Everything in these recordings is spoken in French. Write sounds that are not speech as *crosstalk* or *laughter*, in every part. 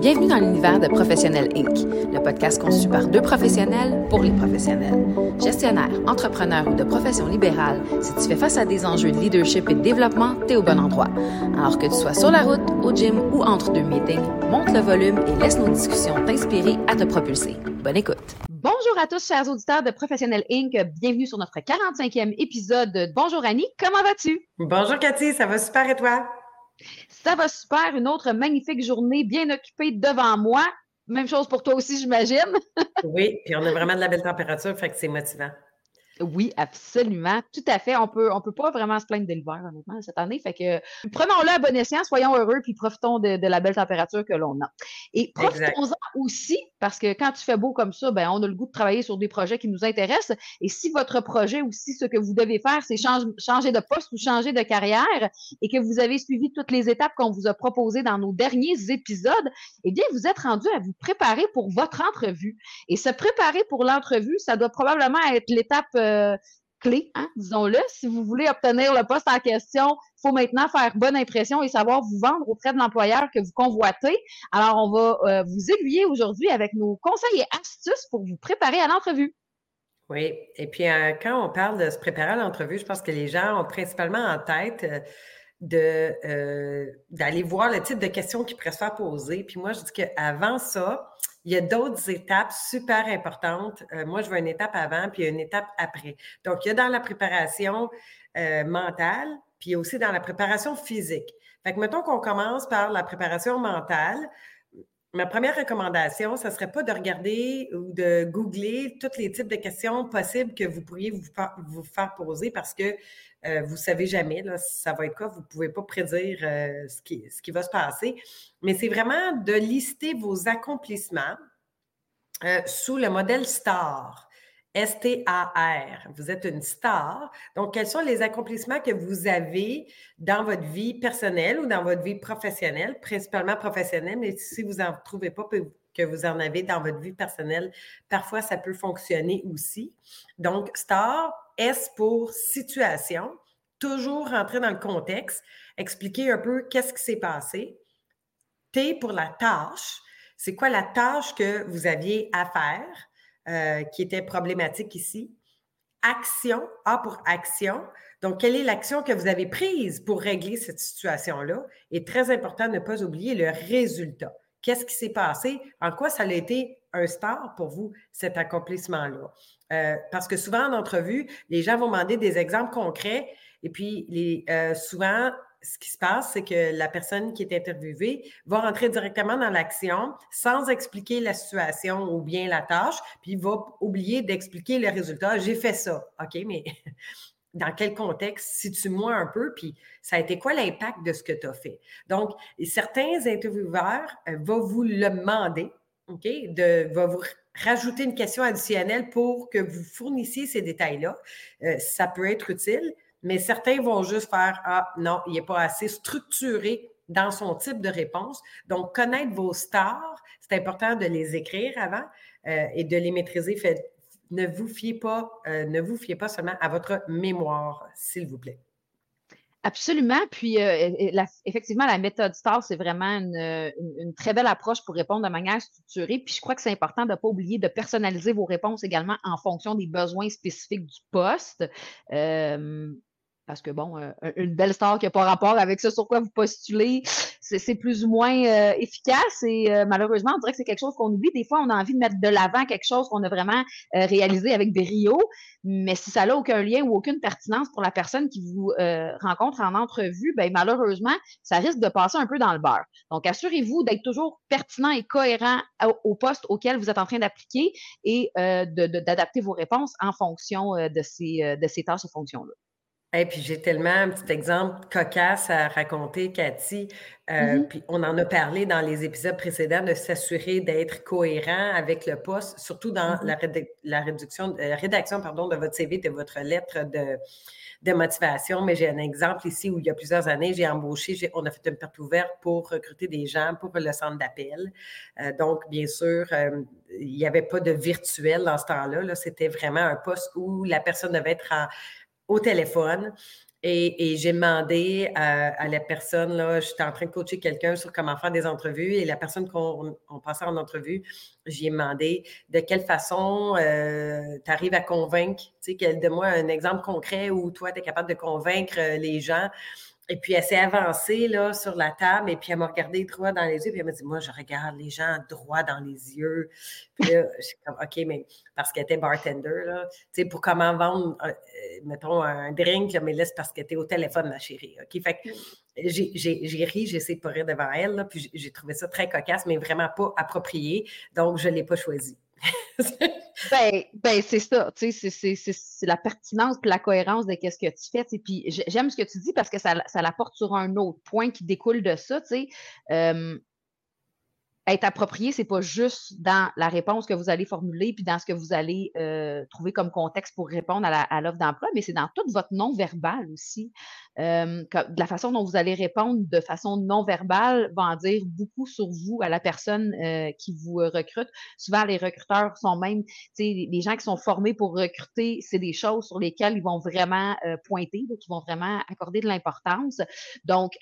Bienvenue dans l'univers de Professionnel Inc., le podcast conçu par deux professionnels pour les professionnels. Gestionnaire, entrepreneur ou de profession libérale, si tu fais face à des enjeux de leadership et de développement, t'es au bon endroit. Alors que tu sois sur la route, au gym ou entre deux meetings, monte le volume et laisse nos discussions t'inspirer à te propulser. Bonne écoute. Bonjour à tous, chers auditeurs de Professionnel Inc. Bienvenue sur notre 45e épisode. Bonjour Annie, comment vas-tu? Bonjour Cathy, ça va super et toi? Ça va super. Une autre magnifique journée bien occupée devant moi. Même chose pour toi aussi, j'imagine. oui, puis on a vraiment de la belle température, fait que c'est motivant. Oui, absolument. Tout à fait. On peut, on peut pas vraiment se plaindre de l'hiver, honnêtement, cette année. Fait que prenons-le à bon escient, soyons heureux, puis profitons de, la belle température que l'on a. Et profitons-en aussi, parce que quand tu fais beau comme ça, ben, on a le goût de travailler sur des projets qui nous intéressent. Et si votre projet aussi, ce que vous devez faire, c'est changer de poste ou changer de carrière, et que vous avez suivi toutes les étapes qu'on vous a proposées dans nos derniers épisodes, eh bien, vous êtes rendu à vous préparer pour votre entrevue. Et se préparer pour l'entrevue, ça doit probablement être l'étape euh, clé, hein, disons-le. Si vous voulez obtenir le poste en question, il faut maintenant faire bonne impression et savoir vous vendre auprès de l'employeur que vous convoitez. Alors, on va euh, vous aiguiller aujourd'hui avec nos conseils et astuces pour vous préparer à l'entrevue. Oui, et puis euh, quand on parle de se préparer à l'entrevue, je pense que les gens ont principalement en tête d'aller voir le type de questions qu'ils faire poser. Puis moi, je dis qu'avant ça, il y a d'autres étapes super importantes. Euh, moi, je veux une étape avant, puis une étape après. Donc, il y a dans la préparation euh, mentale, puis aussi dans la préparation physique. Fait que mettons qu'on commence par la préparation mentale. Ma première recommandation, ce ne serait pas de regarder ou de googler tous les types de questions possibles que vous pourriez vous, vous faire poser parce que euh, vous ne savez jamais si ça va être quoi. Vous ne pouvez pas prédire euh, ce, qui, ce qui va se passer. Mais c'est vraiment de lister vos accomplissements euh, sous le modèle STAR. S-T-A-R. Vous êtes une star. Donc, quels sont les accomplissements que vous avez dans votre vie personnelle ou dans votre vie professionnelle, principalement professionnelle, mais si vous n'en trouvez pas, que vous en avez dans votre vie personnelle, parfois ça peut fonctionner aussi. Donc, star, S pour situation, toujours rentrer dans le contexte, expliquer un peu qu'est-ce qui s'est passé. T pour la tâche, c'est quoi la tâche que vous aviez à faire euh, qui était problématique ici? Action, A pour action. Donc, quelle est l'action que vous avez prise pour régler cette situation-là? Et très important ne pas oublier le résultat. Qu'est-ce qui s'est passé? En quoi ça a été un star pour vous, cet accomplissement-là? Euh, parce que souvent en entrevue, les gens vont demander des exemples concrets et puis euh, souvent, ce qui se passe, c'est que la personne qui est interviewée va rentrer directement dans l'action sans expliquer la situation ou bien la tâche, puis va oublier d'expliquer le résultat. J'ai fait ça. OK, mais dans quel contexte? Situe-moi un peu, puis ça a été quoi l'impact de ce que tu as fait? Donc, certains intervieweurs euh, vont vous le demander, OK, de, va vous rajouter une question additionnelle pour que vous fournissiez ces détails-là. Euh, ça peut être utile, mais certains vont juste faire Ah, non, il n'est pas assez structuré dans son type de réponse. Donc, connaître vos stars, c'est important de les écrire avant euh, et de les maîtriser. Ne vous fiez pas, euh, ne vous fiez pas seulement à votre mémoire, s'il vous plaît. Absolument. Puis, euh, effectivement, la méthode STAR, c'est vraiment une, très belle approche pour répondre de manière structurée. Puis, je crois que c'est important de ne pas oublier de personnaliser vos réponses également en fonction des besoins spécifiques du poste. Parce que, bon, euh, une belle star qui n'a pas rapport avec ça sur quoi vous postulez, c'est plus ou moins euh, efficace. Et euh, malheureusement, on dirait que c'est quelque chose qu'on oublie. Des fois, on a envie de mettre de l'avant quelque chose qu'on a vraiment réalisé avec brio. Mais si ça n'a aucun lien ou aucune pertinence pour la personne qui vous rencontre en entrevue, ben, malheureusement, ça risque de passer un peu dans le beurre. Donc, assurez-vous d'être toujours pertinent et cohérent au, poste auquel vous êtes en train d'appliquer et d'adapter vos réponses en fonction de ces, de ces tâches et fonctions-là. Et puis j'ai tellement un petit exemple cocasse à raconter, Cathy. Euh, mm-hmm. Puis on en a parlé dans les épisodes précédents de s'assurer d'être cohérent avec le poste, surtout dans mm-hmm. la, réduction, euh, rédaction pardon, de votre CV, de votre lettre de, de motivation. Mais j'ai un exemple ici où il y a plusieurs années, j'ai embauché, on a fait une porte ouverte pour recruter des gens pour le centre d'appel. Euh, donc, bien sûr, il n'y avait pas de virtuel dans ce temps-là. -là, C'était vraiment un poste où la personne devait être en au téléphone. Et, j'ai demandé à, la personne, là, j'étais en train de coacher quelqu'un sur comment faire des entrevues et la personne qu'on passait en entrevue, j'ai demandé de quelle façon euh, tu arrives à convaincre, tu sais, de moi un exemple concret où toi, tu es capable de convaincre euh, les gens. Et puis, elle s'est avancée là, sur la table et puis elle m'a regardé droit dans les yeux. Puis elle m'a dit Moi, je regarde les gens droit dans les yeux. Puis là, je suis comme OK, mais parce qu'elle était bartender, là, tu sais, pour comment vendre, euh, mettons, un drink, mais là, c'est parce qu'elle était au téléphone, ma chérie. OK, fait que j'ai ri, j'ai essayé de pas rire devant elle, là, puis j'ai trouvé ça très cocasse, mais vraiment pas approprié. Donc, je ne l'ai pas choisi. *laughs* ben, ben c'est ça, tu sais, c'est la pertinence et la cohérence de ce que tu fais. Puis j'aime ce que tu dis parce que ça, ça l'apporte sur un autre point qui découle de ça, tu sais. Euh, être approprié, c'est pas juste dans la réponse que vous allez formuler puis dans ce que vous allez euh, trouver comme contexte pour répondre à l'offre d'emploi, mais c'est dans tout votre non-verbal aussi. Euh, la façon dont vous allez répondre de façon non-verbale va en dire beaucoup sur vous à la personne euh, qui vous recrute. Souvent, les recruteurs sont même, tu sais, les gens qui sont formés pour recruter, c'est des choses sur lesquelles ils vont vraiment pointer, qui vont vraiment accorder de l'importance. Donc,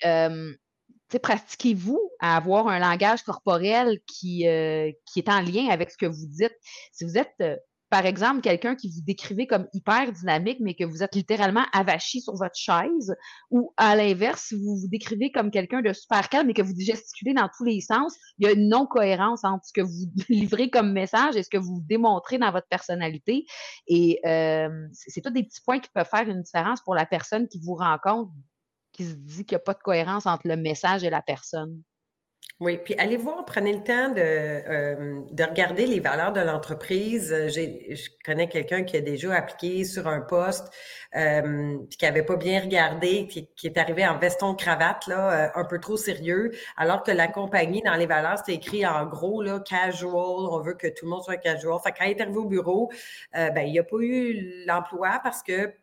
pratiquez-vous à avoir un langage corporel qui, euh, qui est en lien avec ce que vous dites? Si vous êtes, euh, par exemple, quelqu'un qui vous décrivez comme hyper dynamique, mais que vous êtes littéralement avachi sur votre chaise, ou à l'inverse, si vous vous décrivez comme quelqu'un de super calme, mais que vous gesticulez dans tous les sens, il y a une non-cohérence entre ce que vous *laughs* livrez comme message et ce que vous démontrez dans votre personnalité. Et euh, c'est tous des petits points qui peuvent faire une différence pour la personne qui vous rencontre qui se dit qu'il n'y a pas de cohérence entre le message et la personne. Oui, puis allez voir, prenez le temps de, euh, de regarder les valeurs de l'entreprise. Je connais quelqu'un qui a déjà appliqué sur un poste, euh, puis qui n'avait pas bien regardé, qui, est arrivé en veston cravate, là, euh, un peu trop sérieux, alors que la compagnie, dans les valeurs, c'est écrit en gros, là, casual, on veut que tout le monde soit casual. Fait quand il est arrivé au bureau, ben, il n'y a pas eu l'emploi parce que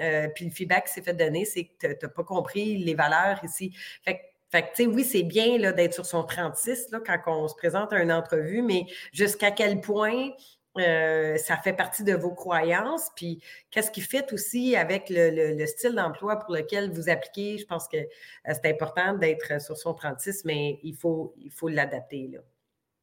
euh, puis le feedback qui s'est fait donner, c'est que tu n'as pas compris les valeurs ici. Fait que, tu sais, oui, c'est bien d'être sur son 36 là, quand on se présente à une entrevue, mais jusqu'à quel point euh, ça fait partie de vos croyances, puis qu'est-ce qui fait aussi avec le, style d'emploi pour lequel vous appliquez? Je pense que euh, c'est important d'être sur son 36, mais il faut, il faut l'adapter. Là.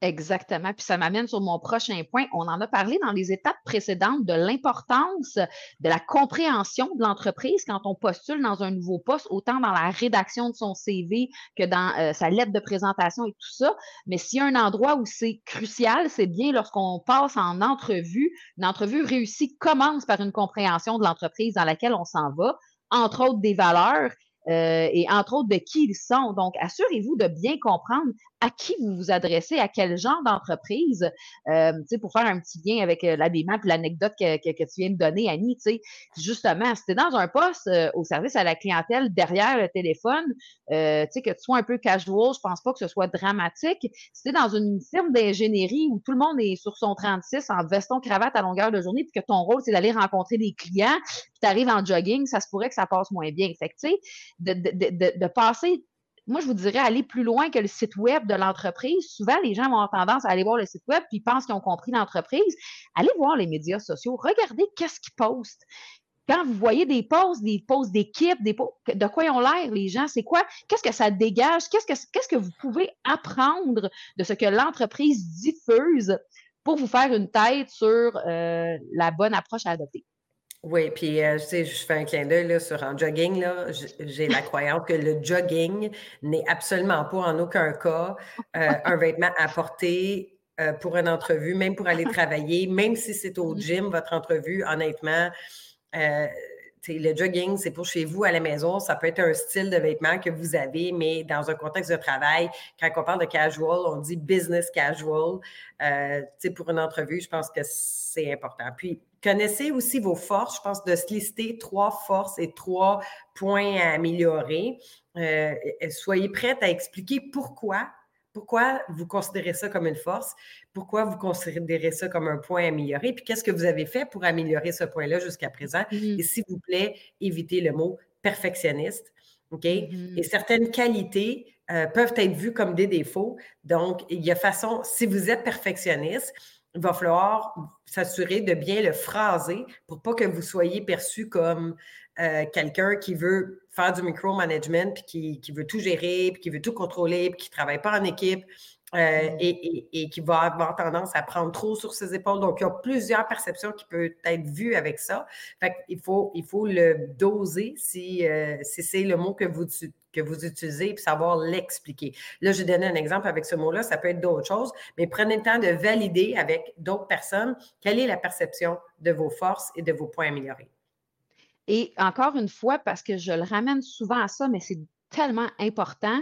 Exactement. Puis ça m'amène sur mon prochain point. On en a parlé dans les étapes précédentes de l'importance de la compréhension de l'entreprise quand on postule dans un nouveau poste, autant dans la rédaction de son CV que dans euh, sa lettre de présentation et tout ça. Mais s'il y a un endroit où c'est crucial, c'est bien lorsqu'on passe en entrevue. Une entrevue réussie commence par une compréhension de l'entreprise dans laquelle on s'en va, entre autres des valeurs euh, et entre autres de qui ils sont. Donc, assurez-vous de bien comprendre à qui vous vous adressez, à quel genre d'entreprise, euh, pour faire un petit lien avec euh, et l'anecdote que, tu viens de donner, Annie, justement, si tu es dans un poste euh, au service à la clientèle derrière le téléphone, euh, que tu sois un peu casual, je pense pas que ce soit dramatique. Si tu es dans une firme d'ingénierie où tout le monde est sur son 36 en veston cravate à longueur de journée, puis que ton rôle, c'est d'aller rencontrer des clients, puis tu arrives en jogging, ça se pourrait que ça passe moins bien. Fait que, de, de, de, de passer moi, je vous dirais aller plus loin que le site web de l'entreprise. Souvent, les gens vont avoir tendance à aller voir le site web puis pensent qu'ils ont compris l'entreprise. Allez voir les médias sociaux. Regardez qu'est-ce qu'ils postent. Quand vous voyez des posts, des posts d'équipe, des de quoi ils ont l'air, les gens, c'est quoi? Qu'est-ce que ça dégage? Qu'est-ce que, qu'est-ce que vous pouvez apprendre de ce que l'entreprise diffuse pour vous faire une tête sur euh, la bonne approche à adopter? Oui, puis euh, je sais, je fais un clin d'œil sur un jogging, là, j'ai la croyance que le jogging n'est absolument pas en aucun cas euh, un vêtement à porter euh, pour une entrevue, même pour aller travailler, même si c'est au gym, votre entrevue, honnêtement, le jogging, c'est pour chez vous à la maison. Ça peut être un style de vêtement que vous avez, mais dans un contexte de travail, quand on parle de casual, on dit business casual. Euh, pour une entrevue, je pense que c'est important. Puis, connaissez aussi vos forces. Je pense de se lister trois forces et trois points à améliorer. Euh, soyez prête à expliquer pourquoi pourquoi vous considérez ça comme une force? Pourquoi vous considérez ça comme un point amélioré? Puis qu'est-ce que vous avez fait pour améliorer ce point-là jusqu'à présent? Mm-hmm. Et s'il vous plaît, évitez le mot perfectionniste. OK? Mm-hmm. Et certaines qualités euh, peuvent être vues comme des défauts. Donc, il y a façon, si vous êtes perfectionniste, il va falloir s'assurer de bien le phraser pour pas que vous soyez perçu comme euh, quelqu'un qui veut faire du micromanagement, puis qui, qui, veut tout gérer, puis qui veut tout contrôler, puis qui ne travaille pas en équipe, euh, mm. et, qui va avoir tendance à prendre trop sur ses épaules. Donc, il y a plusieurs perceptions qui peuvent être vues avec ça. Fait il, faut, il faut le doser si, euh, si c'est le mot que vous, que vous utilisez, puis savoir l'expliquer. Là, j'ai donné un exemple avec ce mot-là, ça peut être d'autres choses, mais prenez le temps de valider avec d'autres personnes quelle est la perception de vos forces et de vos points améliorés. Et encore une fois, parce que je le ramène souvent à ça, mais c'est tellement important,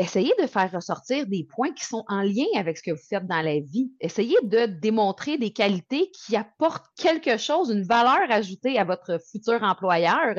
essayez de faire ressortir des points qui sont en lien avec ce que vous faites dans la vie. Essayez de démontrer des qualités qui apportent quelque chose, une valeur ajoutée à votre futur employeur,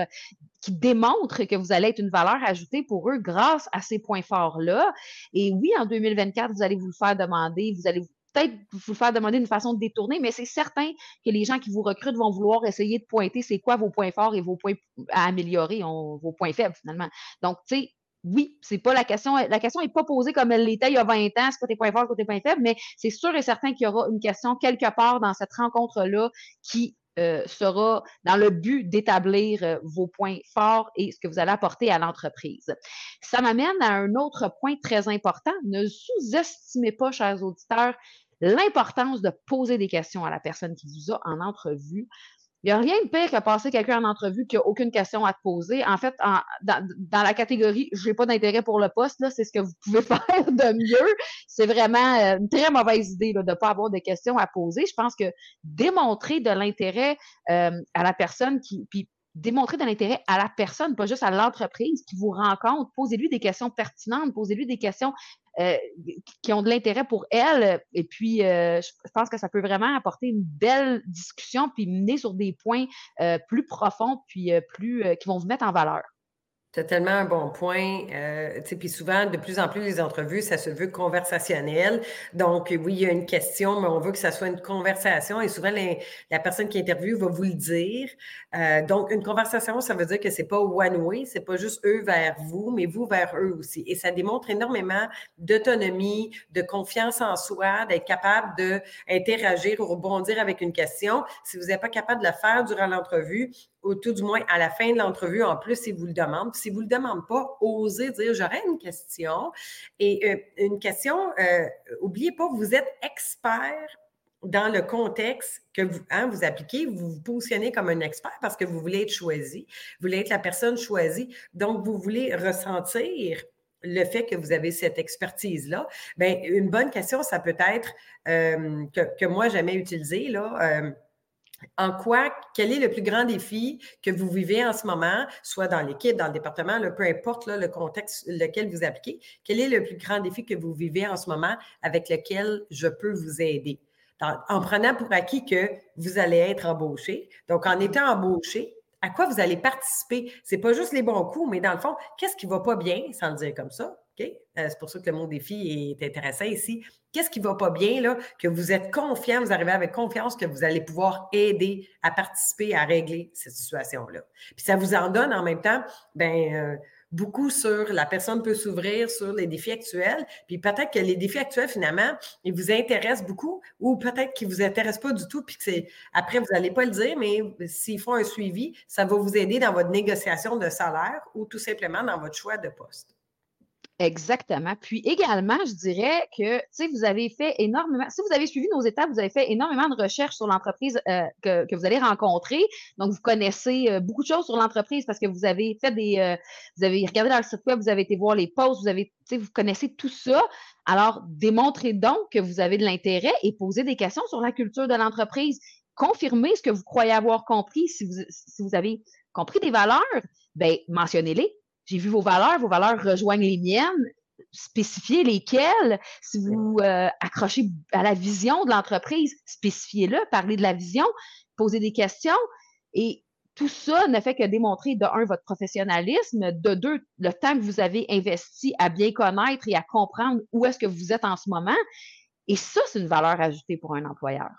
qui démontrent que vous allez être une valeur ajoutée pour eux grâce à ces points forts-là. Et oui, en 2024, vous allez vous le faire demander, vous allez peut-être vous le faire demander d'une façon de détourner, mais c'est certain que les gens qui vous recrutent vont vouloir essayer de pointer c'est quoi vos points forts et vos points à améliorer, vos points faibles finalement. Donc, tu sais, oui, c'est pas la question. La question n'est pas posée comme elle l'était il y a 20 ans, c'est points forts, quoi tes points faibles, mais c'est sûr et certain qu'il y aura une question quelque part dans cette rencontre-là qui euh, sera dans le but d'établir euh, vos points forts et ce que vous allez apporter à l'entreprise. Ça m'amène à un autre point très important. Ne sous-estimez pas, chers auditeurs, l'importance de poser des questions à la personne qui vous a en entrevue. Il n'y a rien de pire que passer quelqu'un en entrevue qui n'a aucune question à te poser. En fait, dans, la catégorie je n'ai pas d'intérêt pour le poste, c'est ce que vous pouvez *laughs* faire de mieux. C'est vraiment euh, une très mauvaise idée de ne pas avoir de questions à poser. Je pense que démontrer de l'intérêt euh, à la personne qui. Puis, démontrer de l'intérêt à la personne, pas juste à l'entreprise qui vous rencontre. Posez-lui des questions pertinentes, posez-lui des questions euh, qui ont de l'intérêt pour elle. Et puis, euh, je pense que ça peut vraiment apporter une belle discussion, puis mener sur des points euh, plus profonds, puis plus qui vont vous mettre en valeur. C'est tellement un bon point. Euh, puis souvent, de plus en plus, les entrevues, ça se veut conversationnel. Donc, oui, il y a une question, mais on veut que ça soit une conversation. Et souvent, la personne qui interviewe va vous le dire. Euh, donc, une conversation, ça veut dire que c'est pas one way, c'est pas juste eux vers vous, mais vous vers eux aussi. Et ça démontre énormément d'autonomie, de confiance en soi, d'être capable d'interagir ou rebondir avec une question. Si vous n'êtes pas capable de le faire durant l'entrevue, ou tout du moins à la fin de l'entrevue, en plus, si vous le demandez. Si vous ne le demandez pas, osez dire j'aurais une question. Et euh, une question, euh, oubliez pas, vous êtes expert dans le contexte que vous, hein, vous appliquez, vous vous positionnez comme un expert parce que vous voulez être choisi, vous voulez être la personne choisie. Donc, vous voulez ressentir le fait que vous avez cette expertise-là. Bien, une bonne question, ça peut être euh, que, moi, jamais utilisé, là en quoi, quel est le plus grand défi que vous vivez en ce moment, soit dans l'équipe, dans le département, peu importe le contexte lequel vous appliquez, quel est le plus grand défi que vous vivez en ce moment avec lequel je peux vous aider? en prenant pour acquis que vous allez être embauché. Donc, en étant embauché, à quoi vous allez participer? Ce n'est pas juste les bons coups, mais dans le fond, qu'est-ce qui ne va pas bien, sans le dire comme ça? Euh, c'est pour ça que le mot défi est intéressant ici. Qu'est-ce qui ne va pas bien, là, que vous êtes confiant, vous arrivez avec confiance que vous allez pouvoir aider à participer à régler cette situation-là? Puis ça vous en donne en même temps, ben, euh, beaucoup sur la personne peut s'ouvrir sur les défis actuels. Puis peut-être que les défis actuels, finalement, ils vous intéressent beaucoup ou peut-être qu'ils ne vous intéressent pas du tout. Puis que c'est après, vous n'allez pas le dire, mais s'ils font un suivi, ça va vous aider dans votre négociation de salaire ou tout simplement dans votre choix de poste. Exactement. Puis également, je dirais que, vous avez fait énormément, si vous avez suivi nos étapes, vous avez fait énormément de recherches sur l'entreprise euh, que, vous allez rencontrer. Donc, vous connaissez euh, beaucoup de choses sur l'entreprise parce que vous avez fait des, euh, vous avez regardé dans le site web, vous avez été voir les posts, vous avez, vous connaissez tout ça. Alors, démontrez donc que vous avez de l'intérêt et posez des questions sur la culture de l'entreprise. Confirmez ce que vous croyez avoir compris. Si vous, si vous avez compris des valeurs, ben mentionnez-les j'ai vu vos valeurs, vos valeurs rejoignent les miennes, spécifiez lesquelles. Si vous euh, accrochez à la vision de l'entreprise, spécifiez-le, parlez de la vision, posez des questions. Et tout ça ne fait que démontrer, de un, votre professionnalisme, de deux, le temps que vous avez investi à bien connaître et à comprendre où est-ce que vous êtes en ce moment. Et ça, c'est une valeur ajoutée pour un employeur.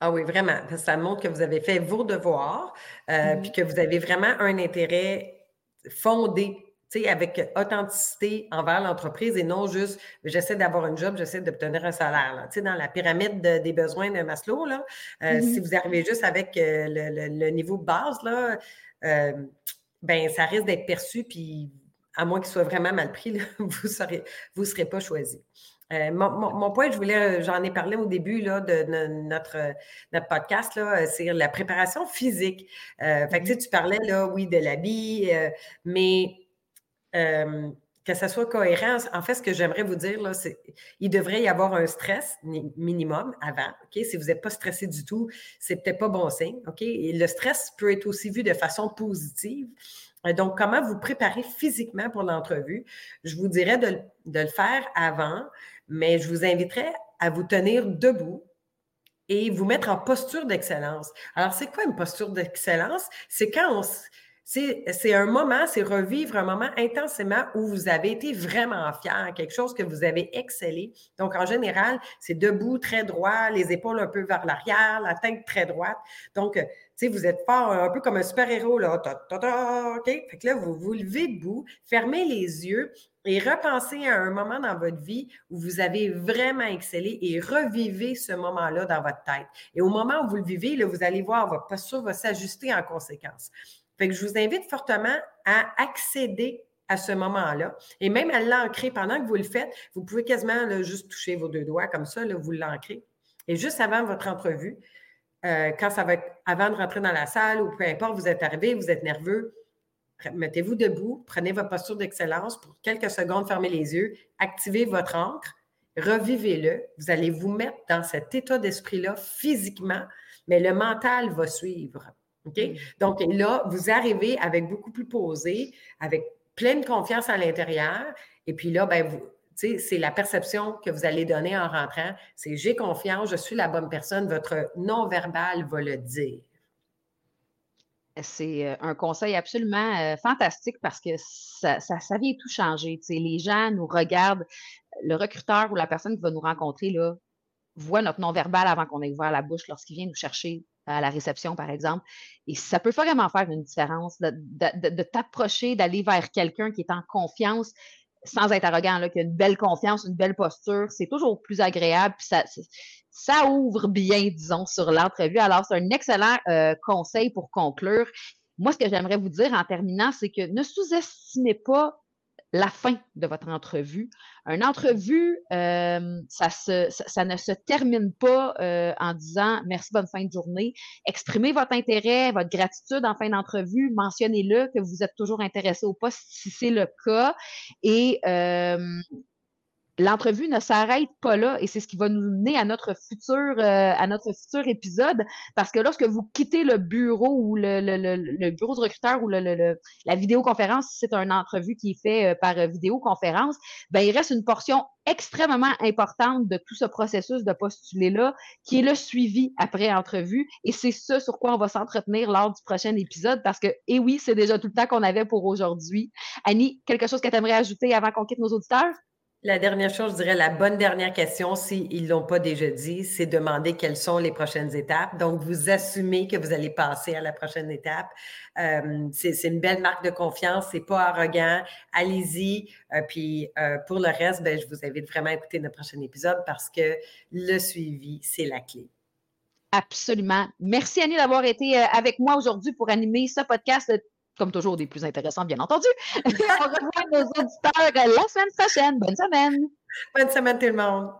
Ah oui, vraiment. Ça montre que vous avez fait vos devoirs, euh, mm-hmm. puis que vous avez vraiment un intérêt fondé avec authenticité envers l'entreprise et non juste j'essaie d'avoir un job, j'essaie d'obtenir un salaire. sais, Dans la pyramide des besoins de Maslow, là, euh, mm-hmm. si vous arrivez juste avec euh, le, niveau de base, là, euh, ben, ça risque d'être perçu, puis à moins qu'il soit vraiment mal pris, *laughs* vous ne vous serez pas choisi. Mon, point, je voulais, j'en ai parlé au début là, de, notre, notre podcast, c'est la préparation physique. fait que, mm-hmm. tu parlais, là, oui, de l'habit, mais euh, que ça soit cohérent. En fait, ce que j'aimerais vous dire, là, c'est il devrait y avoir un stress minimum avant. OK? Si vous n'êtes pas stressé du tout, c'est peut-être pas bon signe. OK? Et le stress peut être aussi vu de façon positive. Euh, donc, comment vous préparer physiquement pour l'entrevue? Je vous dirais de, de le faire avant, mais je vous inviterais à vous tenir debout et vous mettre en posture d'excellence. Alors, c'est quoi une posture d'excellence? C'est quand on, c'est un moment, c'est revivre un moment intensément où vous avez été vraiment fier, quelque chose que vous avez excellé. Donc, en général, c'est debout, très droit, les épaules un peu vers l'arrière, la tête très droite. Donc, tu sais, vous êtes fort, un peu comme un super-héros, là. OK? Fait que là, vous vous levez debout, fermez les yeux et repensez à un moment dans votre vie où vous avez vraiment excellé et revivez ce moment-là dans votre tête. Et au moment où vous le vivez, vous allez voir, votre posture va s'ajuster en conséquence. Fait que je vous invite fortement à accéder à ce moment-là et même à l'ancrer pendant que vous le faites. Vous pouvez quasiment juste toucher vos deux doigts comme ça, vous l'ancrez. Et juste avant votre entrevue, euh, quand ça va être avant de rentrer dans la salle ou peu importe, vous êtes arrivé, vous êtes nerveux, mettez-vous debout, prenez votre posture d'excellence pour quelques secondes, fermez les yeux, activez votre encre, revivez-le. Vous allez vous mettre dans cet état d'esprit-là physiquement, mais le mental va suivre. OK? Donc là, vous arrivez avec beaucoup plus posé, avec pleine confiance à l'intérieur. Et puis là, ben, vous, c'est la perception que vous allez donner en rentrant. C'est j'ai confiance, je suis la bonne personne. Votre non-verbal va le dire. C'est euh, un conseil absolument euh, fantastique parce que ça, ça, vient tout changer. les gens nous regardent, le recruteur ou la personne qui va nous rencontrer là, voit notre non-verbal avant qu'on ait ouvert la bouche lorsqu'il vient nous chercher à la réception, par exemple. Et ça peut vraiment faire une différence de, t'approcher, d'aller vers quelqu'un qui est en confiance sans être arrogant, là, qui a une belle confiance, une belle posture. C'est toujours plus agréable. Ça ouvre bien, disons, sur l'entrevue. Alors, c'est un excellent euh, conseil pour conclure. Moi, ce que j'aimerais vous dire en terminant, c'est que ne sous-estimez pas la fin de votre entrevue. Une entrevue, euh, ça, ne se termine pas euh, en disant merci, bonne fin de journée. Exprimez votre intérêt, votre gratitude en fin d'entrevue. Mentionnez-le que vous êtes toujours intéressé au poste si c'est le cas. Et l'entrevue ne s'arrête pas là et c'est ce qui va nous mener à notre futur euh, à notre futur épisode parce que lorsque vous quittez le bureau ou le, le, le, bureau de recruteur ou le, la vidéoconférence, si c'est une entrevue qui est faite euh, par vidéoconférence, ben il reste une portion extrêmement importante de tout ce processus de postuler là qui est le suivi après entrevue et c'est ça sur quoi on va s'entretenir lors du prochain épisode parce que et oui, c'est déjà tout le temps qu'on avait pour aujourd'hui. Annie, quelque chose que tu aimerais ajouter avant qu'on quitte nos auditeurs? La dernière chose, je dirais la bonne dernière question, s'ils ne l'ont pas déjà dit, c'est demander quelles sont les prochaines étapes. Donc, vous assumez que vous allez passer à la prochaine étape. Euh, c'est une belle marque de confiance, c'est pas arrogant. Allez-y. Euh, puis euh, pour le reste, ben, je vous invite vraiment à écouter notre prochain épisode parce que le suivi, c'est la clé. Absolument. Merci Annie d'avoir été avec moi aujourd'hui pour animer ce podcast comme toujours, des plus intéressants, bien entendu. *laughs* On revoit nos auditeurs la semaine prochaine. Bonne semaine. Bonne semaine tout le monde.